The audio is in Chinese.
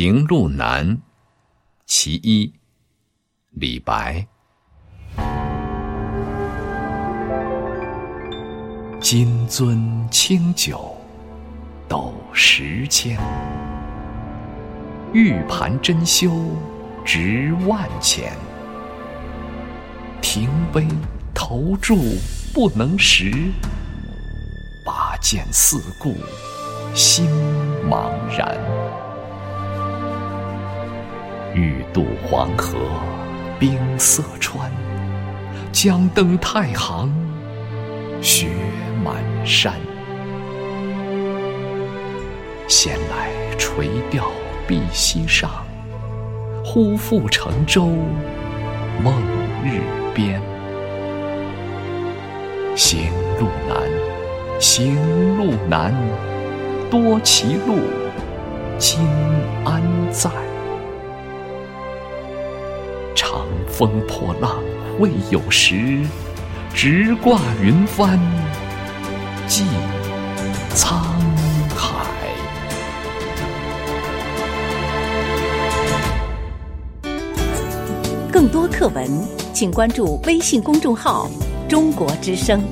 行路难》其一，李白。金樽清酒斗十千，玉盘珍羞值万钱。停杯投箸不能食，拔剑四顾心茫然。欲渡黄河冰塞川，将登太行雪满山。闲来垂钓碧溪上，忽复乘舟梦日边。行路难，行路难，多歧路，今安在？长风破浪未有时，直挂云帆济沧海。更多课文，请关注微信公众号“中国之声”。